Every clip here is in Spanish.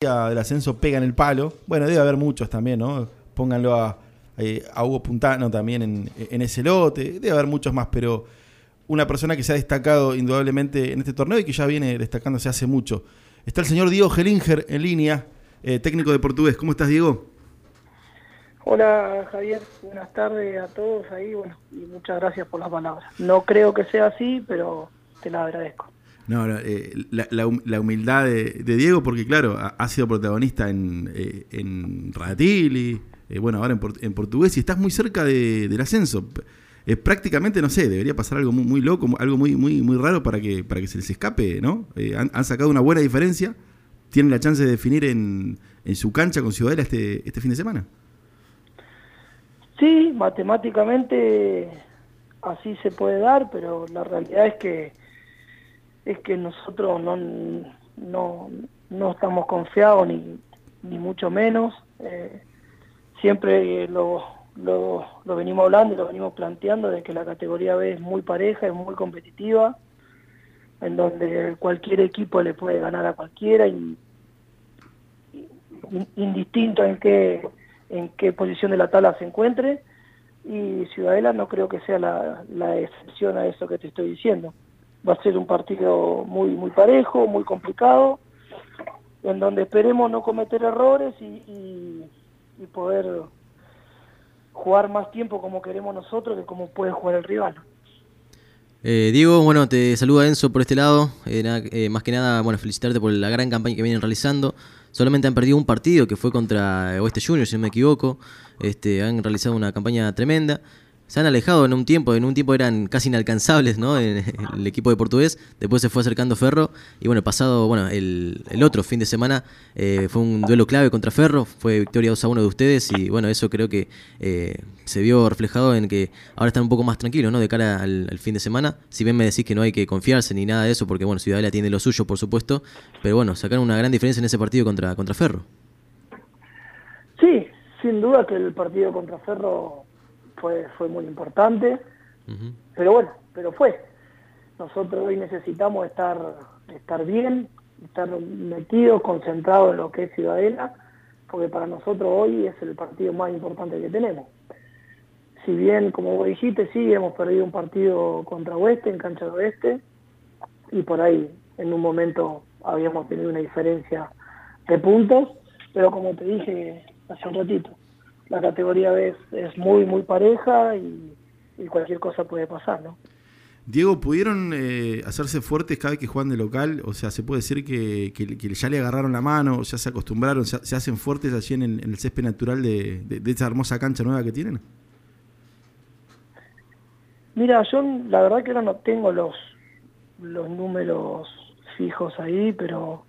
del ascenso pegan el palo. Bueno, debe haber muchos también, ¿no? Pónganlo a, eh, a Hugo Puntano también en, en, ese lote. Debe haber muchos más, pero una persona que se ha destacado indudablemente en este torneo y que ya viene destacándose hace mucho. Está el señor Diego Gelinger en línea, eh, técnico de portugués. ¿Cómo estás, Diego? Hola, Javier. Buenas tardes a todos ahí. Bueno, y muchas gracias por las palabras. No creo que sea así, pero te la agradezco. No, eh, la, la, humildad de, Diego, porque claro, ha, sido protagonista en, eh, en eh, bueno, ahora en, en, portugués, y estás muy cerca del ascenso. Prácticamente, no sé, debería pasar algo muy, loco, algo muy, muy, muy raro para que, para que se les escape, ¿no? Han, sacado una buena diferencia, tienen la chance de definir en, en su cancha con Ciudadela este, este fin de semana. Sí, matemáticamente así se puede dar, pero la realidad es que es que nosotros no, no, no estamos confiados ni, ni mucho menos. Eh, siempre lo, lo, lo, venimos hablando y lo venimos planteando de que la categoría B es muy pareja, es muy competitiva, en donde cualquier equipo le puede ganar a cualquiera, y, indistinto en qué, en qué posición de la tabla se encuentre. Y Ciudadela no creo que sea la, la excepción a eso que te estoy diciendo va a ser un partido muy muy parejo, muy complicado, en donde esperemos no cometer errores y, poder jugar más tiempo como queremos nosotros que como puede jugar el rival. Eh, Diego, bueno, te saluda Enzo por este lado. Eh, eh, más que nada, bueno, felicitarte por la gran campaña que vienen realizando. Solamente han perdido un partido que fue contra Oeste Junior, si no me equivoco. Este, han realizado una campaña tremenda se han alejado en un tiempo, en un tiempo eran casi inalcanzables, ¿no? En, el equipo de portugués, después se fue acercando Ferro y bueno, pasado, bueno, el, otro fin de semana eh, fue un duelo clave contra Ferro, fue victoria 2 a 1 de ustedes y bueno, eso creo que eh, se vio reflejado en que ahora están un poco más tranquilos, ¿no? De cara al, fin de semana, si bien me decís que no hay que confiarse ni nada de eso, porque bueno, Ciudadela tiene lo suyo, por supuesto, pero bueno, sacaron una gran diferencia en ese partido contra, contra Ferro. Sí, sin duda que el partido contra Ferro fue, fue muy importante, pero bueno, pero fue. Nosotros hoy necesitamos estar, estar bien, estar metidos, concentrados en lo que es Ciudadela, porque para nosotros hoy es el partido más importante que tenemos. Si bien, como vos dijiste, sí, hemos perdido un partido contra Oeste, en cancha de Oeste, y por ahí en un momento habíamos tenido una diferencia de puntos, pero como te dije hace un ratito, la categoría B es, muy, muy pareja y, cualquier cosa puede pasar, ¿no? Diego, ¿pudieron eh, hacerse fuertes cada vez que juegan de local? O sea, ¿se puede decir que, ya le agarraron la mano, ya se acostumbraron, se, hacen fuertes allí en el, césped natural de, de, esta hermosa cancha nueva que tienen? Mira, yo la verdad que ahora no tengo los, los números fijos ahí, pero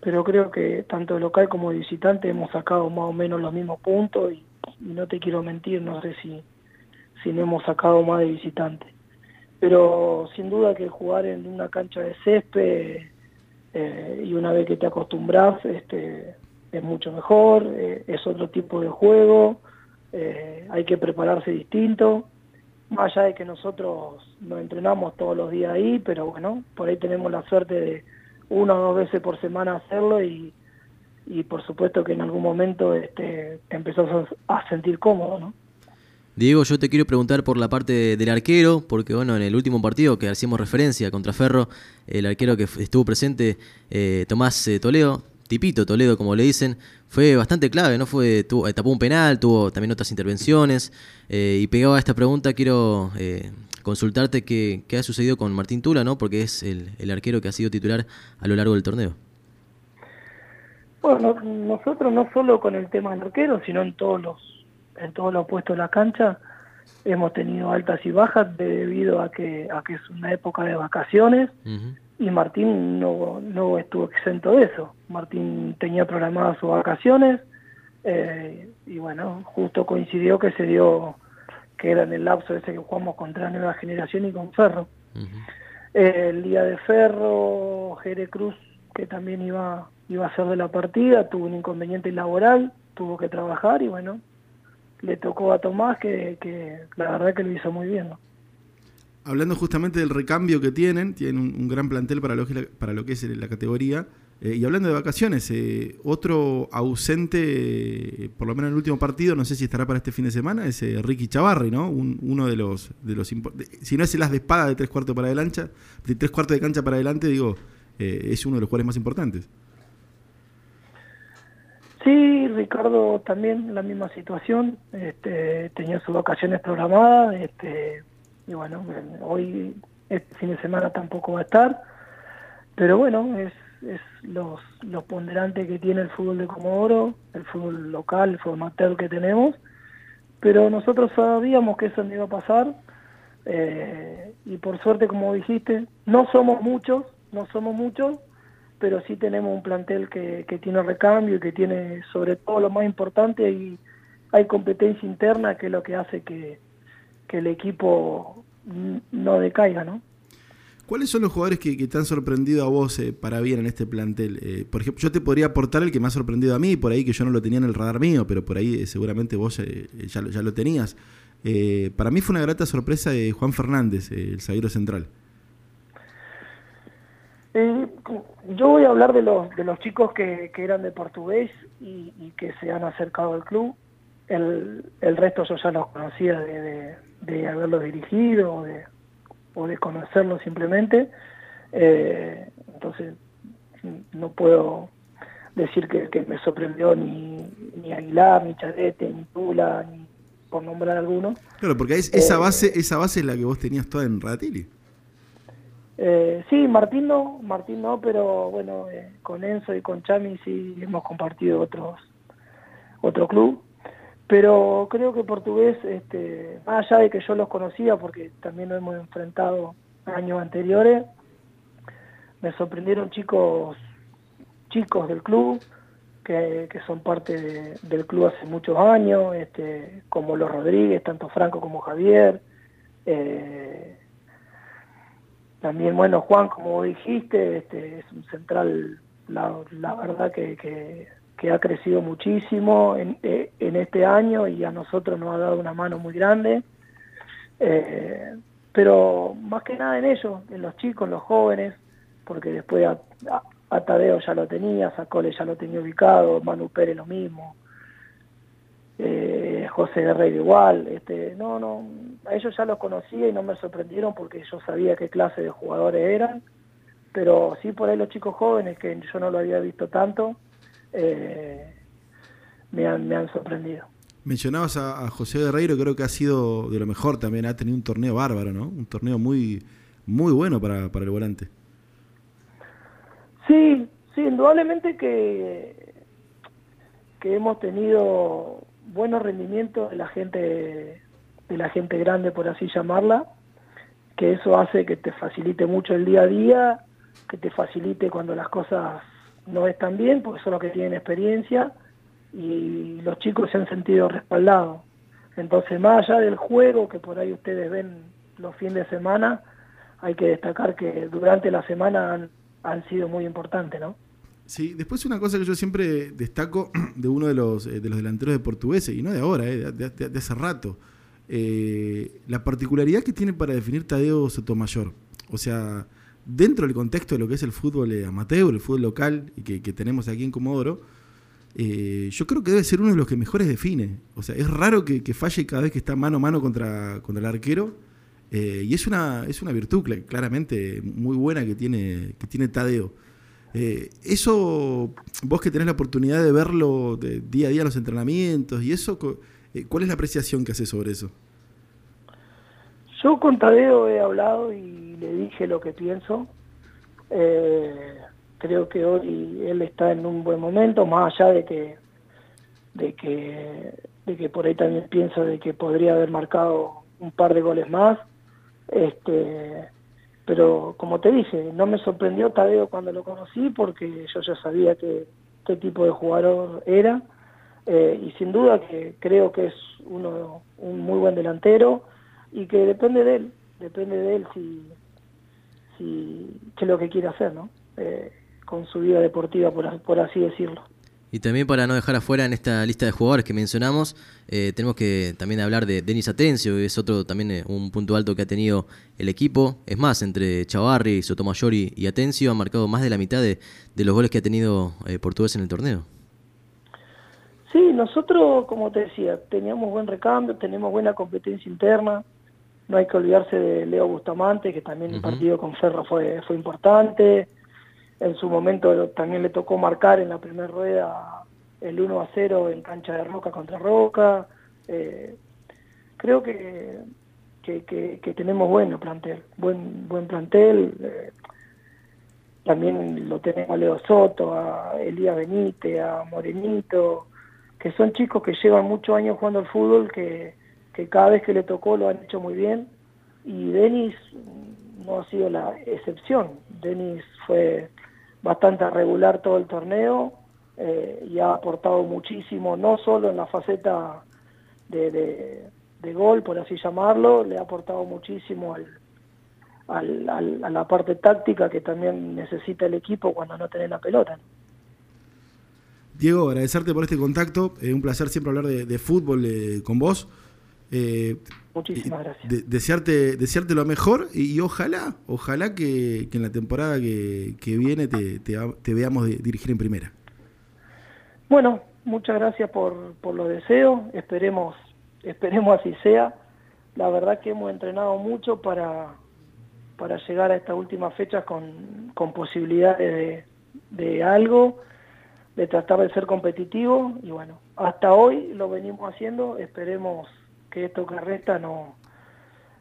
pero creo que tanto local como visitante hemos sacado más o menos los mismos puntos y, no te quiero mentir, no sé si, si no hemos sacado más de visitante. Pero sin duda que jugar en una cancha de césped eh, y una vez que te acostumbras este, es mucho mejor, eh, es otro tipo de juego, eh, hay que prepararse distinto, más allá de que nosotros nos entrenamos todos los días ahí, pero bueno, por ahí tenemos la suerte de una o dos veces por semana hacerlo y, y por supuesto que en algún momento este, te empezás a sentir cómodo, ¿no? Diego, yo te quiero preguntar por la parte del arquero, porque bueno, en el último partido que hacíamos referencia contra Ferro, el arquero que estuvo presente, eh, Tomás eh, Toledo, Tipito Toledo como le dicen, fue bastante clave, ¿no? Fue, tuvo, tapó un penal, tuvo también otras intervenciones, eh, y pegado a esta pregunta quiero consultarte qué, qué, ha sucedido con Martín Tula, ¿no? Porque es el, el, arquero que ha sido titular a lo largo del torneo. Bueno, nosotros no solo con el tema del arquero, sino en todos los, en todos los puestos de la cancha, hemos tenido altas y bajas debido a que, a que es una época de vacaciones y Martín no, no estuvo exento de eso. Martín tenía programadas sus vacaciones eh, y bueno, justo coincidió que se dio que era en el lapso ese que jugamos contra la nueva generación y con Ferro. el día de Ferro, Jere Cruz, que también iba, iba a ser de la partida, tuvo un inconveniente laboral, tuvo que trabajar y bueno, le tocó a Tomás que, la verdad que lo hizo muy bien. Hablando justamente del recambio que tienen, tienen un, gran plantel para lo, que, para lo que es la categoría. Eh, y hablando de vacaciones, eh, otro ausente, por lo menos en el último partido, no sé si estará para este fin de semana, es Ricky Chavarri, ¿no? uno de los, de los si no es el as de espada de tres cuartos para adelante, de tres cuartos de cancha para adelante, digo, es uno de los jugadores más importantes. Sí, Ricardo también la misma situación, este, tenía sus vacaciones programadas, este, y bueno, hoy este fin de semana tampoco va a estar, pero bueno, es, es los, los ponderantes que tiene el fútbol de Comodoro, el fútbol local, el fútbol amateur que tenemos, pero nosotros sabíamos que eso no iba a pasar, eh, y por suerte, como dijiste, no somos muchos, no somos muchos, pero sí tenemos un plantel que, que tiene recambio y que tiene sobre todo lo más importante y hay competencia interna que es lo que hace que, el equipo no decaiga, ¿no? ¿Cuáles son los jugadores que, te han sorprendido a vos eh, para bien en este plantel? Eh, por ejemplo, yo te podría aportar el que me ha sorprendido a mí, por ahí que yo no lo tenía en el radar mío, pero por ahí eh, seguramente vos ya, ya, lo tenías. para mí fue una grata sorpresa Juan Fernández, el zaguero central. Yo voy a hablar de los, de los chicos que, que eran de portugués y, que se han acercado al club. El, el resto yo ya los conocía de, de, haberlos dirigido o de, o de conocerlos simplemente. Eh, entonces, no puedo decir que, que me sorprendió ni, ni Aguilar, ni Charete, ni Tula, ni por nombrar alguno. Claro, porque esa, eh, base, esa base es la que vos tenías toda en Ratili. Eh, sí, Martín no, Martín no, pero bueno, eh, con Enzo y con Chami sí hemos compartido otros otro club. Pero creo que portugués, este, más allá de que yo los conocía, porque también lo hemos enfrentado años anteriores, me sorprendieron chicos chicos del club que, que son parte del club hace muchos años, este, como los Rodríguez, tanto Franco como Javier. Eh, también, bueno, Juan, como dijiste, este, es un central, la, la verdad que, que, ha crecido muchísimo en, eh, en, este año y a nosotros nos ha dado una mano muy grande. Eh, pero más que nada en ellos, en los chicos, en los jóvenes, porque después a, Tadeo ya lo tenía, Sacole ya lo tenía ubicado, Manu Pérez lo mismo, eh, José Guerrero igual, este, no, no, a ellos ya los conocía y no me sorprendieron porque yo sabía qué clase de jugadores eran, pero sí por ahí los chicos jóvenes, que yo no lo había visto tanto, eh, me, han, me han sorprendido. Mencionabas a, José Guerreiro, creo que ha sido de lo mejor también, ha tenido un torneo bárbaro, ¿no? Un torneo muy, muy bueno para, para el volante. Sí, sí, indudablemente que, que hemos tenido buenos rendimientos de la gente de la gente grande, por así llamarla, que eso hace que te facilite mucho el día a día, que te facilite cuando las cosas no están bien, porque son los que tienen experiencia y los chicos se han sentido respaldados. Entonces, más allá del juego que por ahí ustedes ven los fines de semana, hay que destacar que durante la semana han, han sido muy importantes, ¿no? Sí, después una cosa que yo siempre destaco de uno de los, eh, de los delanteros de portugueses, y no de ahora, eh, de hace rato, eh, la particularidad que tiene para definir Tadeo Sotomayor. O sea, dentro del contexto de lo que es el fútbol amateur, el fútbol local y que, tenemos aquí en Comodoro, yo creo que debe ser uno de los que mejores define. O sea, es raro que, falle cada vez que está mano a mano contra, contra el arquero. Y es una, es una virtud claramente muy buena que tiene, que tiene Tadeo. Eso, vos que tenés la oportunidad de verlo de día a día en los entrenamientos y eso, eh, ¿Cuál es la apreciación que hace sobre eso? Yo con Tadeo he hablado y le dije lo que pienso. Eh, creo que hoy él está en un buen momento, más allá de que de que de que por ahí también pienso de que podría haber marcado un par de goles más. Este, pero como te dije, no me sorprendió Tadeo cuando lo conocí porque yo ya sabía que qué tipo de jugador era eh, y sin duda que creo que es uno un muy buen delantero y que depende de él, depende de él si, qué es lo que quiere hacer, ¿no? Eh, con su vida deportiva, por, por así decirlo. Y también para no dejar afuera en esta lista de jugadores que mencionamos, eh, tenemos que también hablar de Denis Atencio, que es otro también eh, un punto alto que ha tenido el equipo. Es más, entre Chavarri, Sotomayor y, Atencio ha marcado más de la mitad de, los goles que ha tenido eh, Portugués en el torneo. Sí, nosotros, como te decía, teníamos buen recambio, tenemos buena competencia interna. No hay que olvidarse de Leo Bustamante, que también el partido con Ferro fue, fue importante en su momento también le tocó marcar en la primera rueda el 1 a 0 en cancha de Roca contra Roca. Eh, creo que, que, tenemos bueno plantel, buen buen plantel. Eh, también lo tenemos a Leo Soto, a Elías Benítez, a Morenito, que son chicos que llevan muchos años jugando al fútbol, que, que cada vez que le tocó lo han hecho muy bien. Y Denis no ha sido la excepción. Denis fue bastante regular todo el torneo eh, y ha aportado muchísimo, no solo en la faceta de, de, gol, por así llamarlo, le ha aportado muchísimo al, al, a la parte táctica que también necesita el equipo cuando no tiene la pelota. Diego, agradecerte por este contacto, es un placer siempre hablar de, fútbol eh, con vos. Eh, Muchísimas gracias. desearte, desearte lo mejor y, ojalá, ojalá que, en la temporada que, viene te, te, veamos dirigir en primera. Bueno, muchas gracias por, por los deseos, esperemos, esperemos así sea. La verdad que hemos entrenado mucho para, para llegar a estas últimas fechas con, con posibilidades de, de algo, de tratar de ser competitivo y bueno, hasta hoy lo venimos haciendo, esperemos que esto que resta no,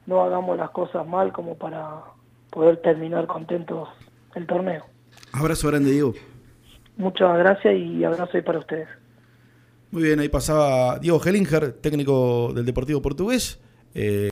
no hagamos las cosas mal como para poder terminar contentos el torneo. Abrazo grande, Diego. Muchas gracias y abrazo ahí para ustedes. Muy bien, ahí pasaba Diego Hellinger, técnico del Deportivo Portugués. Eh,